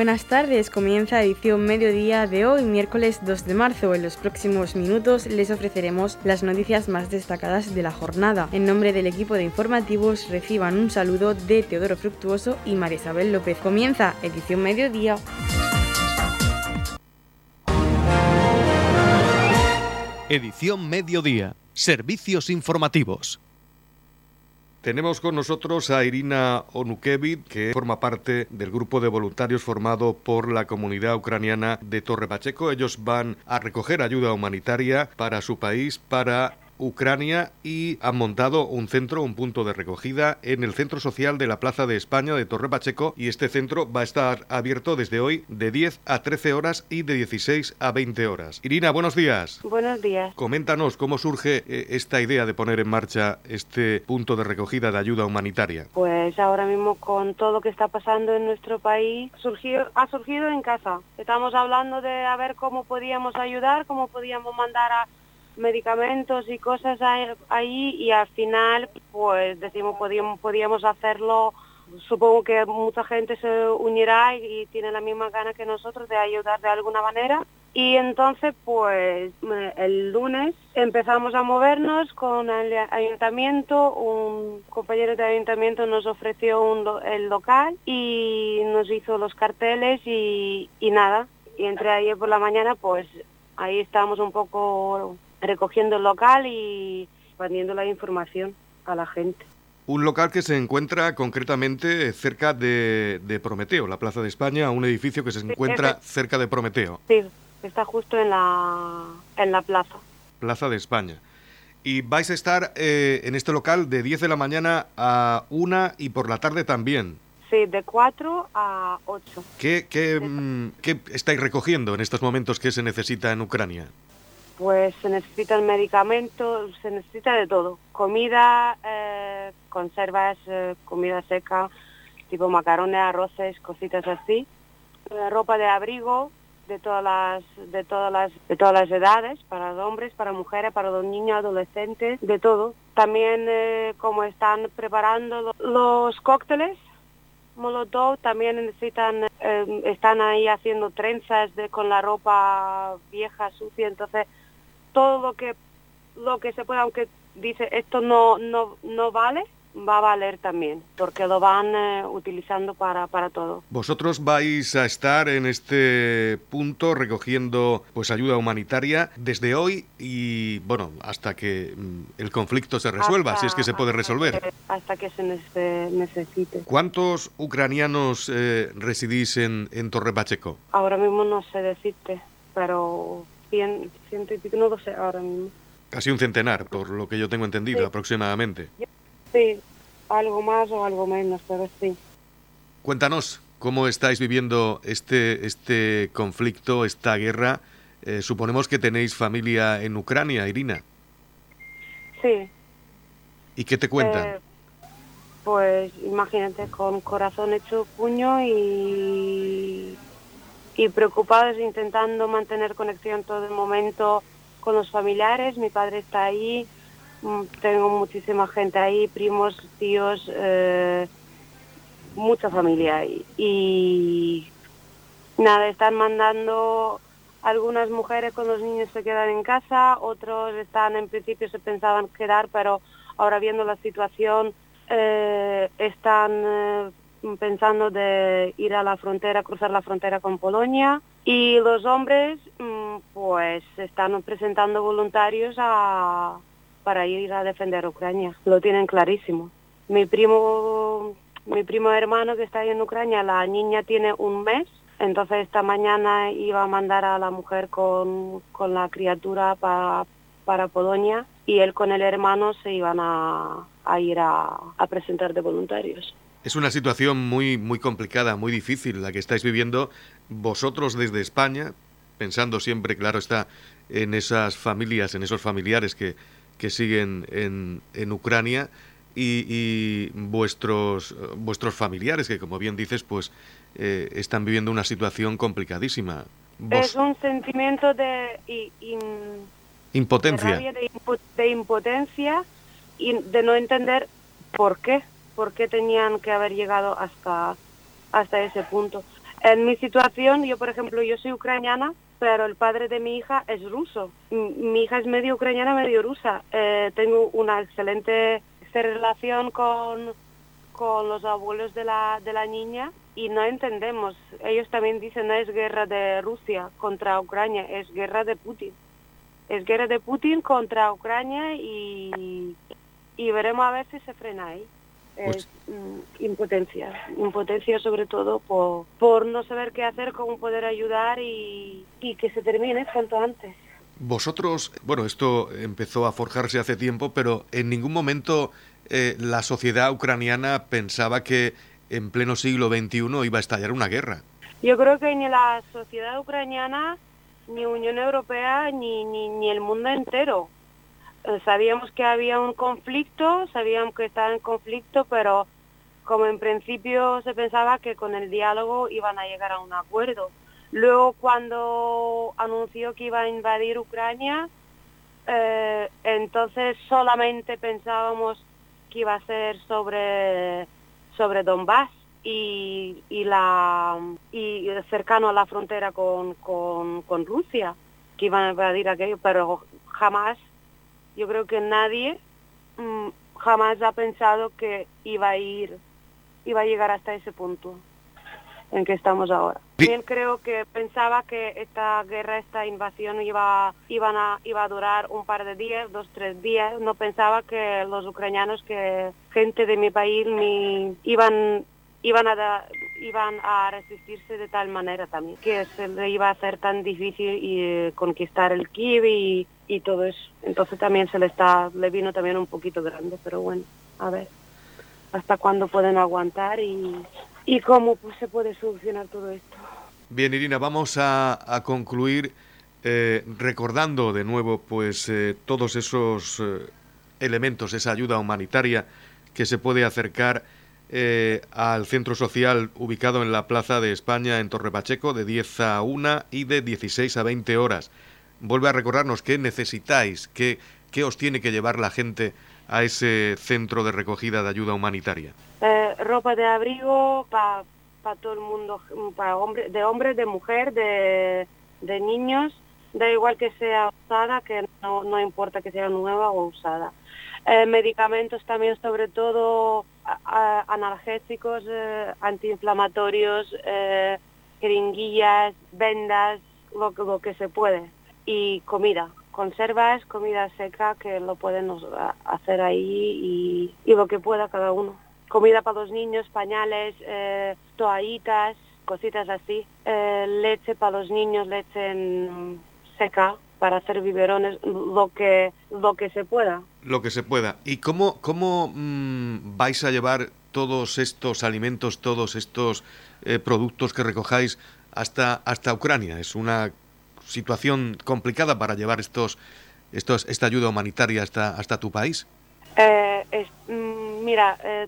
Buenas tardes, comienza edición mediodía de hoy, miércoles 2 de marzo. En los próximos minutos les ofreceremos las noticias más destacadas de la jornada. En nombre del equipo de informativos reciban un saludo de Teodoro Fructuoso y María Isabel López. Comienza edición mediodía. Edición mediodía, servicios informativos. Tenemos con nosotros a Irina Onukevich, que forma parte del grupo de voluntarios formado por la comunidad ucraniana de Torre Pacheco. Ellos van a recoger ayuda humanitaria para su país, para Ucrania y han montado un centro, un punto de recogida en el Centro Social de la Plaza de España de Torre Pacheco y este centro va a estar abierto desde hoy de 10 a 13 horas y de 16 a 20 horas. Irina, buenos días. Buenos días. Coméntanos cómo surge eh, esta idea de poner en marcha este punto de recogida de ayuda humanitaria. Pues ahora mismo con todo lo que está pasando en nuestro país surgió, ha surgido en casa. Estamos hablando de a ver cómo podíamos ayudar, cómo podíamos mandar a medicamentos y cosas ahí y al final pues decimos podíamos, podíamos hacerlo. Supongo que mucha gente se unirá y, tiene la misma gana que nosotros de ayudar de alguna manera. Y entonces pues el lunes empezamos a movernos con el ayuntamiento. Un compañero de ayuntamiento nos ofreció un, el local y nos hizo los carteles y, y nada. Y entre ayer por la mañana pues ahí estábamos un poco recogiendo el local y expandiendo la información a la gente. Un local que se encuentra concretamente cerca de, Prometeo, la Plaza de España, un edificio que se encuentra cerca de Prometeo. Sí, está justo en la, en la plaza. Plaza de España. Y vais a estar eh, en este local de 10 de la mañana a 1 y por la tarde también. Sí, de 4 a 8. ¿Qué, qué, mm, ¿Qué estáis recogiendo en estos momentos que se necesita en Ucrania? Pues se necesitan medicamentos, se necesita de todo. Comida, eh, conservas, eh, comida seca, tipo macarrones, arroces, cositas así. Eh, ropa de abrigo de todas las, de todas las, de todas las edades, para hombres, para mujeres, para los niños, adolescentes, de todo. También como están preparando los cócteles, Molotov también necesitan, están ahí haciendo trenzas con la ropa vieja, sucia, entonces todo lo que lo que se pueda, aunque dice esto no, no, no vale, va a valer también, porque lo van eh, utilizando para, para todo. Vosotros vais a estar en este punto recogiendo pues ayuda humanitaria desde hoy y bueno, hasta que mm, el conflicto se resuelva, si es que se puede resolver. hasta que se necesite. ¿Cuántos ucranianos eh, residís en, en Torre Pacheco? Ahora mismo no sé decirte, pero ciento y pico, no lo sé ahora mismo. Casi un centenar, por lo que yo tengo entendido, aproximadamente. Sí, algo más o algo menos, pero sí. Cuéntanos, ¿cómo estáis viviendo este, este conflicto, esta guerra? Eh, suponemos que tenéis familia en Ucrania, Irina. Sí. ¿Y qué te cuentan? Eh, pues imagínate, con corazón hecho puño y y preocupados intentando mantener conexión todo el momento con los familiares. Mi padre está ahí, mm, tengo muchísima gente ahí, primos, tíos, eh, mucha familia ahí. Y nada, están mandando algunas mujeres con los niños se quedan en casa, otros están en principio se pensaban quedar, pero ahora viendo la situación eh, están eh, pensando de ir a la frontera, cruzar la frontera con Polonia y los hombres mm, pues están presentando voluntarios a, para ir a defender Ucrania. Lo tienen clarísimo. Mi primo, mi primo hermano que está en Ucrania, la niña tiene un mes, entonces esta mañana iba a mandar a la mujer con, con la criatura para, para Polonia y él con el hermano se iban a, a ir a, a presentar de voluntarios. Es una situación muy, muy complicada, muy difícil la que estáis viviendo vosotros desde España, pensando siempre, claro está, en esas familias, en esos familiares que, que siguen en, en Ucrania y, vuestros, vuestros familiares que, como bien dices, pues eh, están viviendo una situación complicadísima. Es un sentimiento de impotencia. de impotencia y de no entender por qué por qué tenían que haber llegado hasta, hasta ese punto. En mi situación, yo por ejemplo, yo soy ucraniana, pero el padre de mi hija es ruso. Mi hija es medio ucraniana, medio rusa. Eh, tengo una excelente relación con, con los abuelos de la, de la niña y no entendemos. Ellos también dicen no es guerra de Rusia contra Ucrania, es guerra de Putin. Es guerra de Putin contra Ucrania y, y veremos a ver si se frena ahí. Pues es mm, impotencia, impotencia sobre todo por, por no saber qué hacer, cómo poder ayudar y, y que se termine cuanto antes. Vosotros, bueno, esto empezó a forjarse hace tiempo, pero en ningún momento eh, la sociedad ucraniana pensaba que en pleno siglo XXI iba a estallar una guerra. Yo creo que ni la sociedad ucraniana, ni Unión Europea, ni, ni, ni el mundo entero sabíamos que había un conflicto, sabíamos que estaba en conflicto, pero como en principio se pensaba que con el diálogo iban a llegar a un acuerdo. Luego cuando anunció que iba a invadir Ucrania, eh, entonces solamente pensábamos que iba a ser sobre, sobre Donbass y, y, la, y cercano a la frontera con, con, con Rusia, que iban a invadir aquello, pero jamás yo creo que nadie mm, jamás ha pensado que iba a ir, iba a llegar hasta ese punto en que estamos ahora. También creo que pensaba que esta guerra, esta invasión iba, iban a, iba a durar un par de días, dos, tres días. No pensaba que los ucranianos, que gente de mi país, ni iban, iban a, iban a resistirse de tal manera también, que se le iba a hacer tan difícil y, eh, conquistar el Kiev y, y, todo eso. Entonces también se le está, le vino también un poquito grande, pero bueno, a ver hasta cuándo pueden aguantar y, y cómo pues, se puede solucionar todo esto. Bien, Irina, vamos a, a concluir eh, recordando de nuevo pues eh, todos esos eh, elementos, esa ayuda humanitaria que se puede acercar eh, al centro social ubicado en la Plaza de España en Torre Pacheco de 10 a 1 y de 16 a 20 horas. Vuelve a recordarnos qué necesitáis, qué, qué os tiene que llevar la gente a ese centro de recogida de ayuda humanitaria. Eh, ropa de abrigo para pa todo el mundo, para hombre, de hombre, de mujer, de, de niños, da igual que sea usada, que no, no importa que sea nueva o usada. Eh, medicamentos también, sobre todo analgésicos, eh, antiinflamatorios, jeringuillas, vendas, lo, lo que se puede. Y comida, conservas, comida seca, que lo pueden hacer ahí y, lo que pueda cada uno. Comida para los niños, pañales, eh, toallitas, cositas así. Eh, leche para los niños, leche en seca para hacer biberones, lo que, lo que se pueda. Lo que se pueda. ¿Y cómo, cómo mmm, vais a llevar todos estos alimentos, todos estos eh, productos que recojáis hasta, hasta Ucrania? Es una situación complicada para llevar estos, estos, esta ayuda humanitaria hasta, hasta tu país. Eh, mm, mira, eh,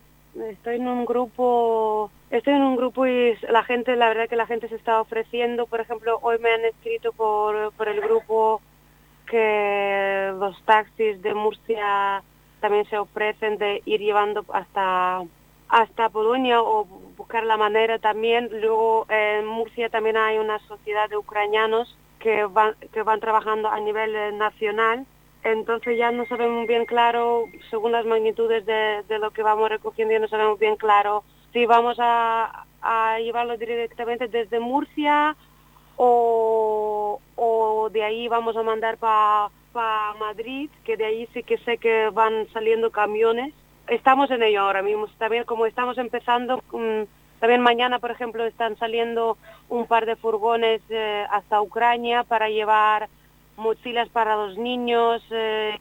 estoy en un grupo estoy en un grupo y la gente la verdad que la gente se está ofreciendo por ejemplo hoy me han escrito por, por el grupo que los taxis de Murcia también se ofrecen de ir llevando hasta hasta Polonia o buscar la manera también luego en Murcia también hay una sociedad de ucranianos que van que van trabajando a nivel eh, nacional entonces ya no sabemos bien claro, según las magnitudes de, de lo que vamos recogiendo, ya no sabemos bien claro si vamos a, a llevarlo directamente desde Murcia o, o de ahí vamos a mandar para pa Madrid, que de ahí sí que sé que van saliendo camiones. Estamos en ello ahora mismo, también como estamos empezando, um, también mañana, por ejemplo, están saliendo un par de furgones eh, hasta Ucrania para llevar mochilas para los niños eh,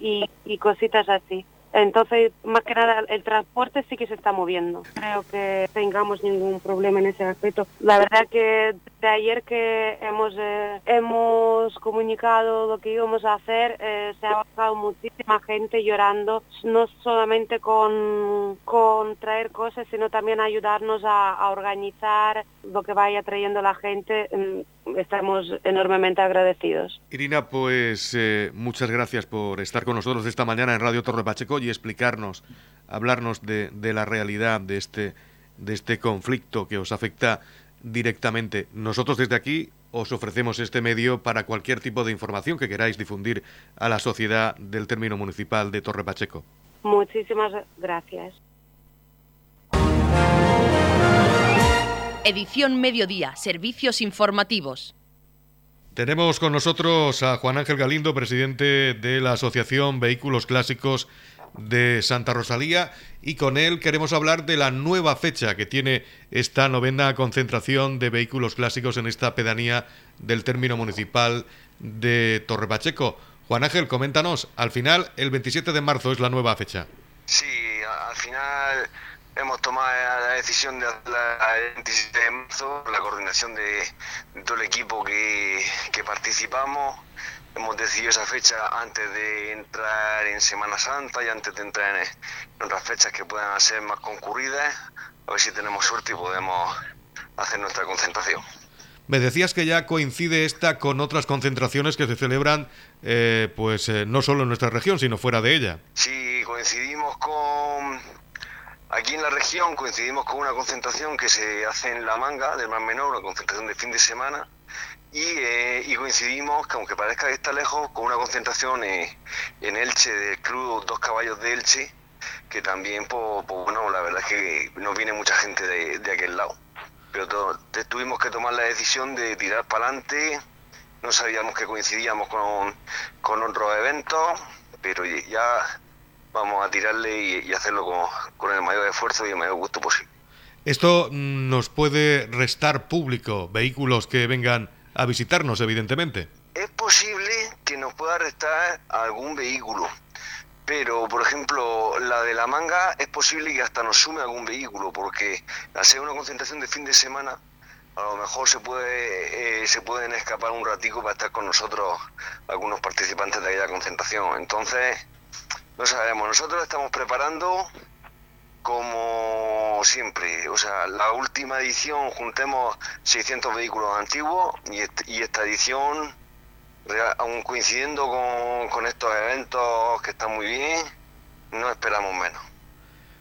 y, cositas así. Entonces, más que nada, el transporte sí que se está moviendo. Creo que tengamos ningún problema en ese aspecto. La verdad que de ayer que hemos eh, hemos comunicado lo que íbamos a hacer, eh, se ha bajado muchísima gente llorando, no solamente con, con traer cosas, sino también ayudarnos a, organizar lo que vaya trayendo la gente. Estamos enormemente agradecidos. Irina, pues eh, muchas gracias por estar con nosotros esta mañana en Radio Torre Pacheco y explicarnos, hablarnos de, de la realidad de este, de este conflicto que os afecta directamente. Nosotros desde aquí os ofrecemos este medio para cualquier tipo de información que queráis difundir a la sociedad del término municipal de Torre Pacheco. Muchísimas gracias. Edición Mediodía, Servicios Informativos. Tenemos con nosotros a Juan Ángel Galindo, presidente de la Asociación Vehículos Clásicos de Santa Rosalía y con él queremos hablar de la nueva fecha que tiene esta novena concentración de vehículos clásicos en esta pedanía del término municipal de Torre Pacheco. Juan Ángel, coméntanos, al final el 27 de marzo es la nueva fecha. Sí, al final hemos tomado la decisión de el 27 de marzo, la coordinación de, todo el equipo que participamos hemos decidido esa fecha antes de entrar en Semana Santa y antes de entrar en, otras fechas que puedan ser más concurridas, a ver si tenemos suerte y podemos hacer nuestra concentración. Me decías que ya coincide esta con otras concentraciones que se celebran, eh, pues eh, no solo en nuestra región, sino fuera de ella. Sí, coincidimos con aquí en la región, coincidimos con una concentración que se hace en La Manga del Mar Menor, una concentración de fin de semana, eh, y, coincidimos, que aunque parezca que está lejos, con una concentración en Elche del Club Dos Caballos de Elche, que también, pues, pues, bueno, la verdad es que nos viene mucha gente de, aquel lado. Pero tuvimos que tomar la decisión de tirar para adelante, no sabíamos que coincidíamos con, con otros eventos, pero ya vamos a tirarle y, hacerlo con, con el mayor esfuerzo y el mayor gusto posible. Esto nos puede restar público, vehículos que vengan a visitarnos, evidentemente. Es posible que nos pueda restar algún vehículo, pero por ejemplo la de la manga es posible que hasta nos sume algún vehículo, porque al ser una concentración de fin de semana, a lo mejor se puede eh, se pueden escapar un ratico para estar con nosotros algunos participantes de aquella concentración. Entonces, no sabemos, nosotros estamos preparando como siempre, o sea, la última edición juntemos 600 vehículos antiguos y, esta edición, aún coincidiendo con, estos eventos que están muy bien, no esperamos menos.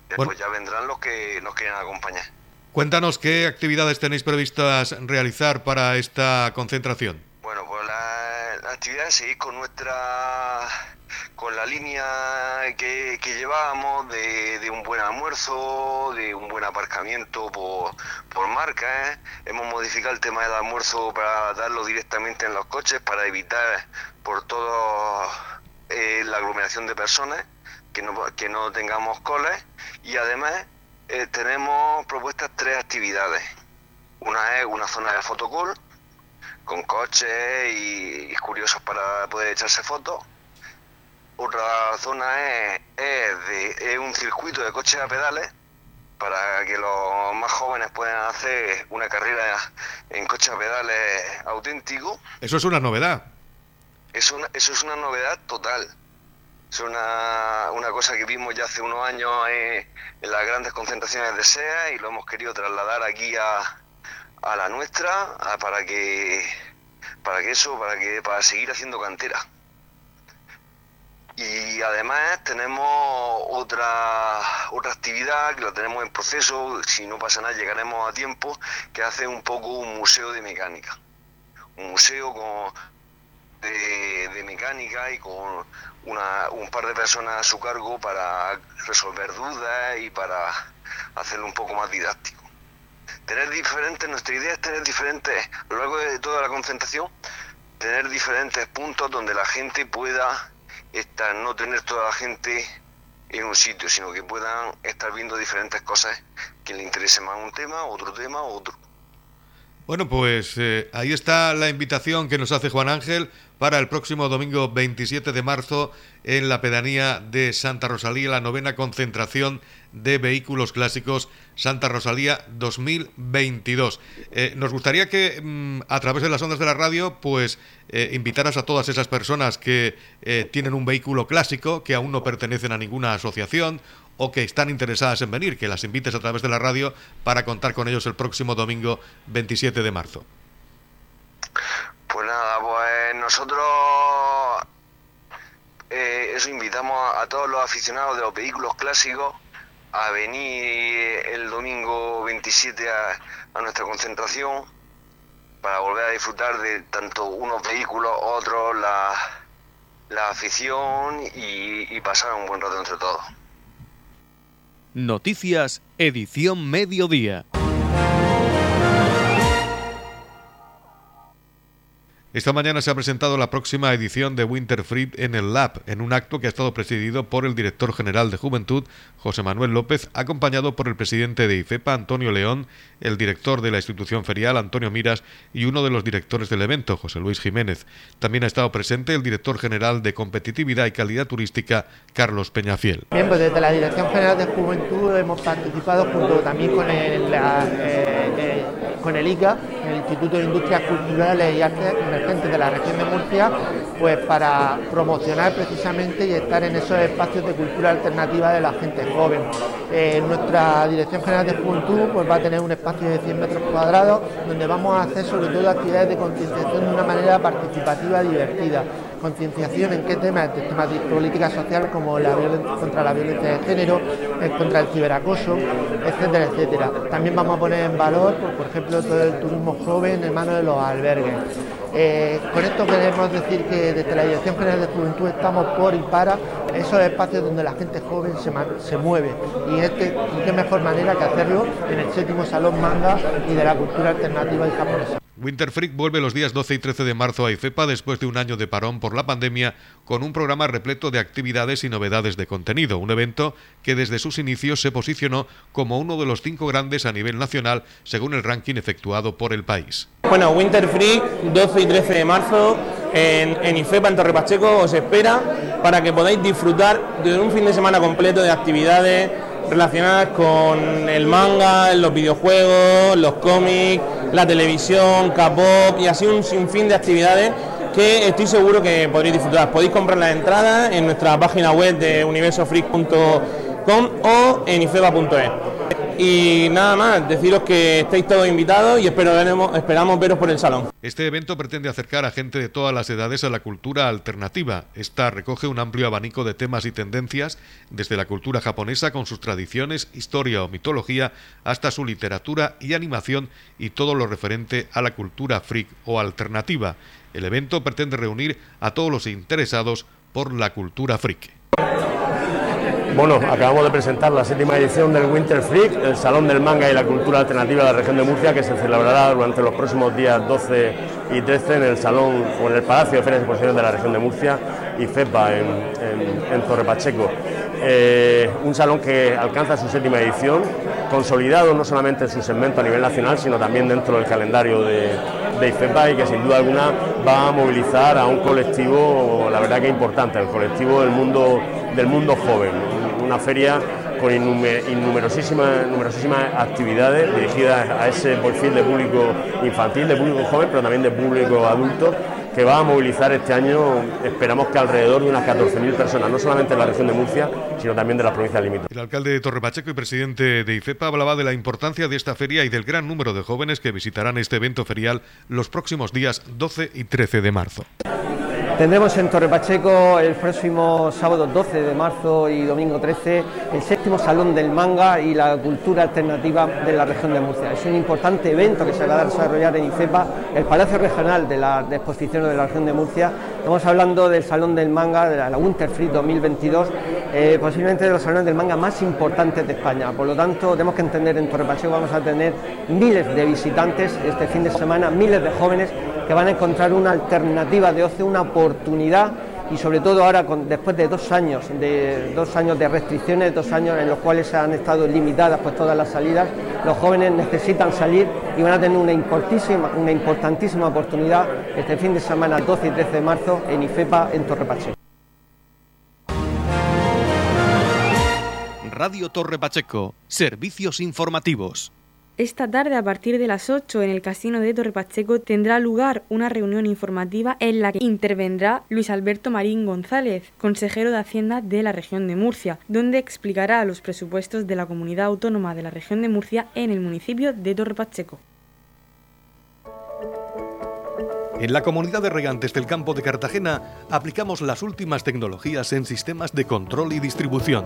Después ya vendrán los que nos quieran acompañar. Cuéntanos qué actividades tenéis previstas realizar para esta concentración. Bueno, pues la, la actividad es seguir con nuestra con la línea que, llevábamos de, un buen almuerzo, de un buen aparcamiento por, marca. ¿eh? Hemos modificado el tema del almuerzo para darlo directamente en los coches, para evitar por todo eh, la aglomeración de personas, que no, que no tengamos coles. Y además eh, tenemos propuestas tres actividades. Una es una zona de fotocall, con coches y, y curiosos para poder echarse fotos otra zona es, de, un circuito de coches a pedales para que los más jóvenes puedan hacer una carrera en coches a pedales auténtico. Eso es una novedad. Eso, eso es una novedad total. Es una, una cosa que vimos ya hace unos años en, las grandes concentraciones de SEA y lo hemos querido trasladar aquí a, a la nuestra para que para que eso para que para seguir haciendo cantera y además tenemos otra, otra actividad que la tenemos en proceso, si no pasa nada llegaremos a tiempo, que hace un poco un museo de mecánica. Un museo con, de, mecánica y con una, un par de personas a su cargo para resolver dudas y para hacerlo un poco más didáctico. Tener diferentes, nuestra idea es tener diferentes, a lo largo de toda la concentración, tener diferentes puntos donde la gente pueda esta, no tener toda la gente en un sitio, sino que puedan estar viendo diferentes cosas que le interese más un tema, otro tema, otro. Bueno, pues eh, ahí está la invitación que nos hace Juan Ángel para el próximo domingo 27 de marzo en la pedanía de Santa Rosalía, la novena concentración de vehículos clásicos Santa Rosalía 2022. Eh, nos gustaría que mm, a través de las ondas de la radio, pues eh, invitaras a todas esas personas que tienen un vehículo clásico, que aún no pertenecen a ninguna asociación o que están interesadas en venir, que las invites a través de la radio para contar con ellos el próximo domingo 27 de marzo. Pues nada, pues nosotros eh, eso invitamos a, todos los aficionados de los vehículos clásicos a venir el domingo 27 a, nuestra concentración para volver a disfrutar de tanto unos vehículos, otros, la, la afición y, y pasar un buen rato entre todos. Noticias, edición mediodía. Esta mañana se ha presentado la próxima edición de Winter Fruit en el Lab, en un acto que ha estado presidido por el director general de Juventud, José Manuel López, acompañado por el presidente de IFEPA, Antonio León, el director de la institución ferial, Antonio Miras, y uno de los directores del evento, José Luis Jiménez. También ha estado presente el director general de Competitividad y Calidad Turística, Carlos Peñafiel. Bien, pues desde la Dirección General de Juventud hemos participado junto también con el, eh, eh, con el ICA, el Instituto de Industrias Culturales y Artes Emergentes de la región de Murcia, pues para promocionar precisamente y estar en esos espacios de cultura alternativa de la gente joven. Eh, nuestra Dirección General de Juventud pues va a tener un espacio de 100 metros cuadrados donde vamos a hacer sobre todo actividades de concienciación de una manera participativa, divertida concienciación en qué temas, temas de política social como la contra la violencia de género, eh, contra el ciberacoso, etcétera, etcétera. También vamos a poner en valor, pues, por ejemplo, todo el turismo joven en manos de los albergues. Eh, con esto queremos decir que desde la Dirección General de Juventud estamos por y para esos espacios donde la gente joven se, se mueve y, este, qué mejor manera que hacerlo en el séptimo Salón Manga y de la cultura alternativa y japonesa. Winter Freak vuelve los días 12 y 13 de marzo a IFEPA después de un año de parón por la pandemia con un programa repleto de actividades y novedades de contenido, un evento que desde sus inicios se posicionó como uno de los cinco grandes a nivel nacional según el ranking efectuado por el país. Bueno, Winter Freak 12 y 13 de marzo en, en IFEPA en Torre Pacheco os espera para que podáis disfrutar de un fin de semana completo de actividades relacionadas con el manga, los videojuegos, los cómics, la televisión, K-pop y así un sinfín de actividades que estoy seguro que podréis disfrutar. Podéis comprar las entradas en nuestra página web de universofreak.com o en ifeba.es. Y nada más, deciros que estáis todos invitados y espero esperamos veros por el salón. Este evento pretende acercar a gente de todas las edades a la cultura alternativa. Esta recoge un amplio abanico de temas y tendencias, desde la cultura japonesa con sus tradiciones, historia o mitología, hasta su literatura y animación y todo lo referente a la cultura freak o alternativa. El evento pretende reunir a todos los interesados por la cultura freak. Bueno, acabamos de presentar la séptima edición del Winter Freak, el Salón del Manga y la Cultura Alternativa de la región de Murcia, que se celebrará durante los próximos días 12 y 13 en el Salón o en el Palacio de Ferias y Exposiciones de la región de Murcia y FEPA en, en, Torre Pacheco. Eh, un salón que alcanza su séptima edición, consolidado no solamente en su segmento a nivel nacional, sino también dentro del calendario de, de IFEPA y que sin duda alguna va a movilizar a un colectivo, la verdad que importante, el colectivo del mundo, del mundo joven una feria con numerosísimas, numerosísimas actividades dirigidas a ese perfil de público infantil, de público joven, pero también de público adulto, que va a movilizar este año, esperamos que alrededor de unas 14.000 personas, no solamente en la región de Murcia, sino también de las provincias limítrofes. El alcalde de Torre Pacheco y presidente de IFEPA hablaba de la importancia de esta feria y del gran número de jóvenes que visitarán este evento ferial los próximos días 12 y 13 de marzo. Tendremos en Torre Pacheco el próximo sábado 12 de marzo y domingo 13 el séptimo Salón del Manga y la Cultura Alternativa de la región de Murcia. Es un importante evento que se va a desarrollar en ICEPA, el Palacio Regional de la de Exposiciones de la región de Murcia. Estamos hablando del Salón del Manga, de la Winter Free 2022, eh, posiblemente de los salones del manga más importantes de España. Por lo tanto, tenemos que entender en Torre Pacheco vamos a tener miles de visitantes este fin de semana, miles de jóvenes que van a encontrar una alternativa de ocio, una oportunidad y sobre todo ahora después de dos años de dos años de restricciones, dos años en los cuales se han estado limitadas pues todas las salidas, los jóvenes necesitan salir y van a tener una importantísima, oportunidad este fin de semana 12 y 13 de marzo en IFEPA en Torre Pacheco. Radio Torre Pacheco, servicios informativos. Esta tarde, a partir de las 8, en el Casino de Torre Pacheco, tendrá lugar una reunión informativa en la que intervendrá Luis Alberto Marín González, consejero de Hacienda de la región de Murcia, donde explicará los presupuestos de la comunidad autónoma de la región de Murcia en el municipio de Torre Pacheco. En la comunidad de regantes del campo de Cartagena aplicamos las últimas tecnologías en sistemas de control y distribución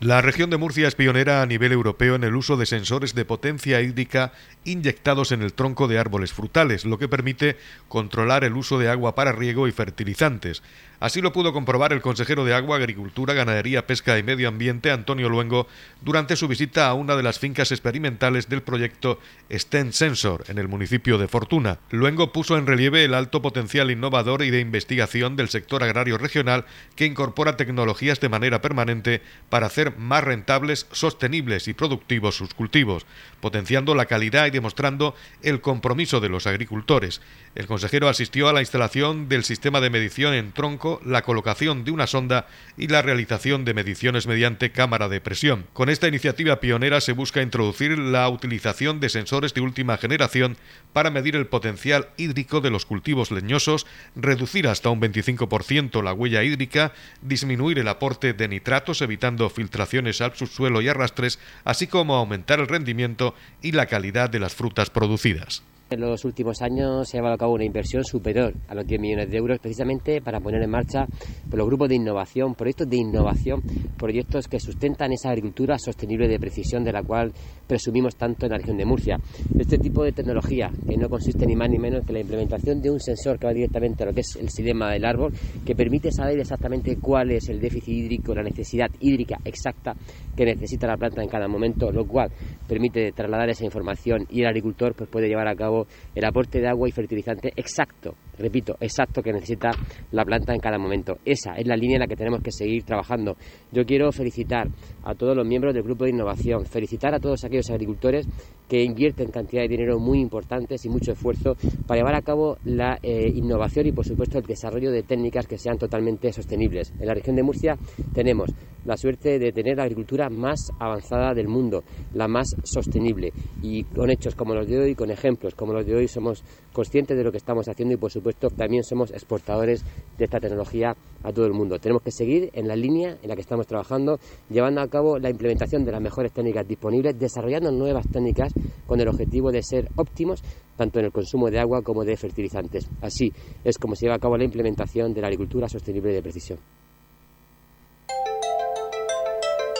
La región de Murcia es pionera a nivel europeo en el uso de sensores de potencia hídrica inyectados en el tronco de árboles frutales, lo que permite controlar el uso de agua para riego y fertilizantes. Así lo pudo comprobar el consejero de Agua, Agricultura, Ganadería, Pesca y Medio Ambiente, Antonio Luengo, durante su visita a una de las fincas experimentales del proyecto STEM Sensor en el municipio de Fortuna. Luengo puso en relieve el alto potencial innovador y de investigación del sector agrario regional que incorpora tecnologías de manera permanente para hacer más rentables, sostenibles y productivos sus cultivos, potenciando la calidad y demostrando el compromiso de los agricultores. El consejero asistió a la instalación del sistema de medición en tronco, la colocación de una sonda y la realización de mediciones mediante cámara de presión. Con esta iniciativa pionera se busca introducir la utilización de sensores de última generación para medir el potencial hídrico de los cultivos leñosos, reducir hasta un 25% la huella hídrica, disminuir el aporte de nitratos evitando filtraciones al subsuelo y arrastres, así como aumentar el rendimiento y la calidad de las frutas producidas. En los últimos años se ha llevado a cabo una inversión superior a los 10 millones de euros precisamente para poner en marcha los grupos de innovación, proyectos de innovación, proyectos que sustentan esa agricultura sostenible de precisión de la cual presumimos tanto en la región de Murcia. Este tipo de tecnología que no consiste ni más ni menos que la implementación de un sensor que va directamente a lo que es el silema del árbol, que permite saber exactamente cuál es el déficit hídrico, la necesidad hídrica exacta que necesita la planta en cada momento, lo cual permite trasladar esa información y el agricultor pues, puede llevar a cabo el aporte de agua y fertilizante exacto, repito, exacto que necesita la planta en cada momento. Esa es la línea en la que tenemos que seguir trabajando. Yo quiero felicitar a todos los miembros del grupo de innovación, felicitar a todos aquellos agricultores que invierten cantidad de dinero muy importantes y mucho esfuerzo para llevar a cabo la eh, innovación y por supuesto el desarrollo de técnicas que sean totalmente sostenibles. En la región de Murcia tenemos la suerte de tener la agricultura más avanzada del mundo, la más sostenible y con hechos como los de hoy, con ejemplos como los de hoy somos conscientes de lo que estamos haciendo y por supuesto también somos exportadores de esta tecnología a todo el mundo. Tenemos que seguir en la línea en la que estamos trabajando, llevando a cabo la implementación de las mejores técnicas disponibles, desarrollando nuevas técnicas con el objetivo de ser óptimos tanto en el consumo de agua como de fertilizantes. Así es como se lleva a cabo la implementación de la agricultura sostenible de precisión.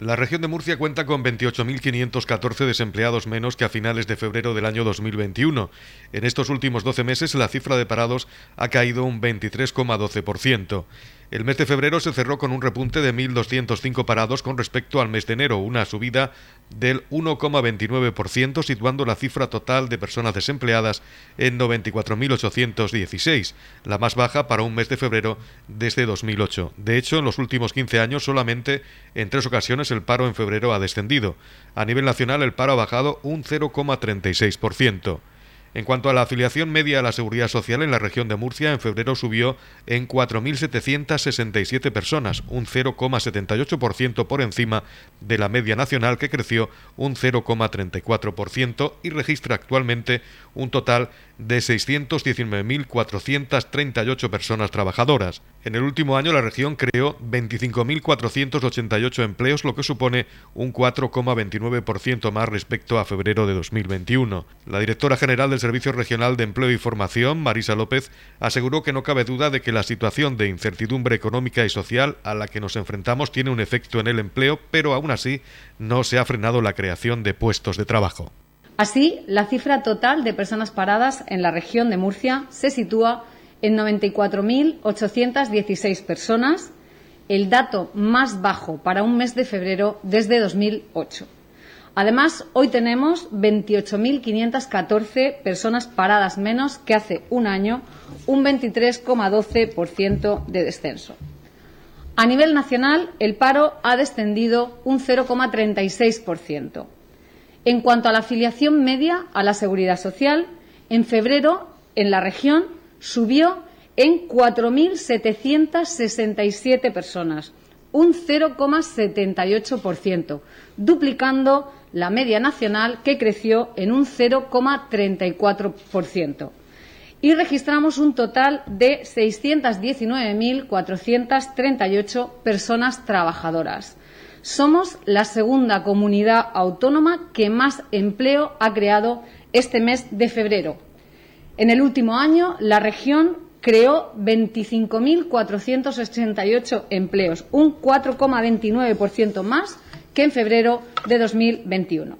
La región de Murcia cuenta con 28.514 desempleados menos que a finales de febrero del año 2021. En estos últimos 12 meses la cifra de parados ha caído un 23,12%. El mes de febrero se cerró con un repunte de 1.205 parados con respecto al mes de enero, una subida del 1,29%, situando la cifra total de personas desempleadas en 94.816, la más baja para un mes de febrero desde 2008. De hecho, en los últimos 15 años solamente en tres ocasiones el paro en febrero ha descendido. A nivel nacional el paro ha bajado un 0,36%. En cuanto a la afiliación media a la Seguridad Social en la región de Murcia, en febrero subió en 4.767 personas, un 0,78% por encima de la media nacional que creció un 0,34% y registra actualmente un total de 619.438 personas trabajadoras. En el último año la región creó 25.488 empleos, lo que supone un 4,29% más respecto a febrero de 2021. La directora general del Servicio Regional de Empleo y Formación, Marisa López, aseguró que no cabe duda de que la situación de incertidumbre económica y social a la que nos enfrentamos tiene un efecto en el empleo, pero aún así no se ha frenado la creación de puestos de trabajo. Así, la cifra total de personas paradas en la región de Murcia se sitúa en 94.816 personas, el dato más bajo para un mes de febrero desde 2008. Además, hoy tenemos 28.514 personas paradas menos que hace un año, un 23,12% de descenso. A nivel nacional, el paro ha descendido un 0,36%. En cuanto a la afiliación media a la seguridad social, en febrero, en la región, subió en 4.767 personas, un 0,78%, duplicando la media nacional que creció en un 0,34%. Y registramos un total de 619.438 personas trabajadoras. Somos la segunda comunidad autónoma que más empleo ha creado este mes de febrero. En el último año, la región creó 25.488 empleos, un 4,29% más que en febrero de 2021.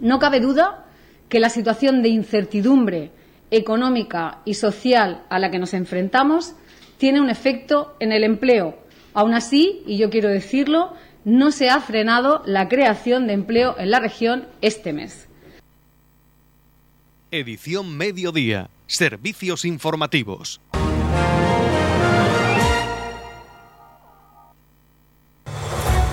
No cabe duda que la situación de incertidumbre económica y social a la que nos enfrentamos tiene un efecto en el empleo. Aún así, y yo quiero decirlo, no se ha frenado la creación de empleo en la región este mes. Edición Mediodía. Servicios informativos.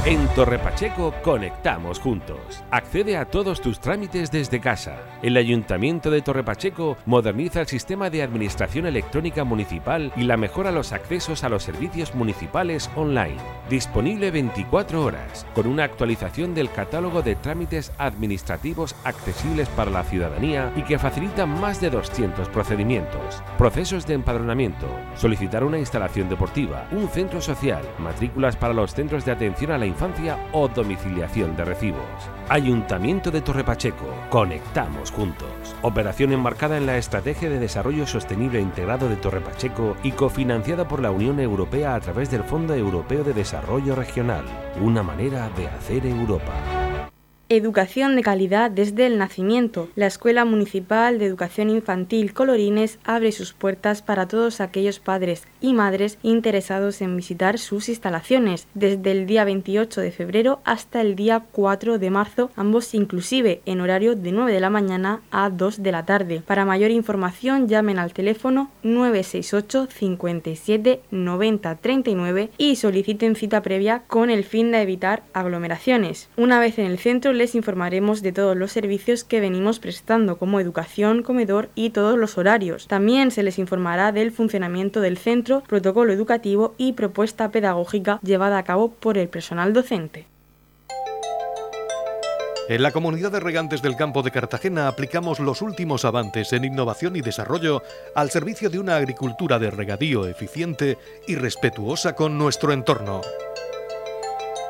En Torre Pacheco conectamos juntos. Accede a todos tus trámites desde casa. El Ayuntamiento de Torre Pacheco moderniza el sistema de administración electrónica municipal y la mejora los accesos a los servicios municipales online. Disponible 24 horas, con una actualización del catálogo de trámites administrativos accesibles para la ciudadanía y que facilitan más de 200 procedimientos. Procesos de empadronamiento, solicitar una instalación deportiva, un centro social, matrículas para los centros de atención a la infancia o domiciliación de recibos. Ayuntamiento de Torrepacheco. Conectamos juntos. Operación enmarcada en la Estrategia de Desarrollo Sostenible Integrado de Torrepacheco y cofinanciada por la Unión Europea a través del Fondo Europeo de Desarrollo Regional. Una manera de hacer Europa. Educación de calidad desde el nacimiento. La Escuela Municipal de Educación Infantil Colorines abre sus puertas para todos aquellos padres y madres interesados en visitar sus instalaciones desde el día 28 de febrero hasta el día 4 de marzo, ambos inclusive en horario de 9 de la mañana a 2 de la tarde. Para mayor información llamen al teléfono 968 57 90 39 y soliciten cita previa con el fin de evitar aglomeraciones. Una vez en el centro les informaremos de todos los servicios que venimos prestando, como educación, comedor y todos los horarios. También se les informará del funcionamiento del centro, protocolo educativo y propuesta pedagógica llevada a cabo por el personal docente. En la comunidad de regantes del campo de Cartagena aplicamos los últimos avances en innovación y desarrollo al servicio de una agricultura de regadío eficiente y respetuosa con nuestro entorno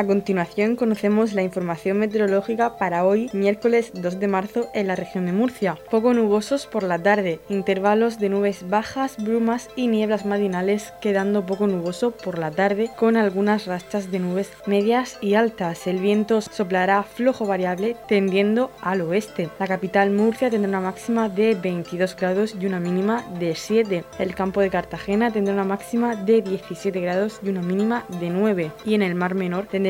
A continuación conocemos la información meteorológica para hoy, miércoles 2 de marzo, en la región de Murcia. Poco nubosos por la tarde, intervalos de nubes bajas, brumas y nieblas matinales, quedando poco nuboso por la tarde, con algunas rachas de nubes medias y altas. El viento soplará flojo variable, tendiendo al oeste. La capital Murcia tendrá una máxima de 22 grados y una mínima de 7. El campo de Cartagena tendrá una máxima de 17 grados y una mínima de 9. Y en el Mar Menor tendrá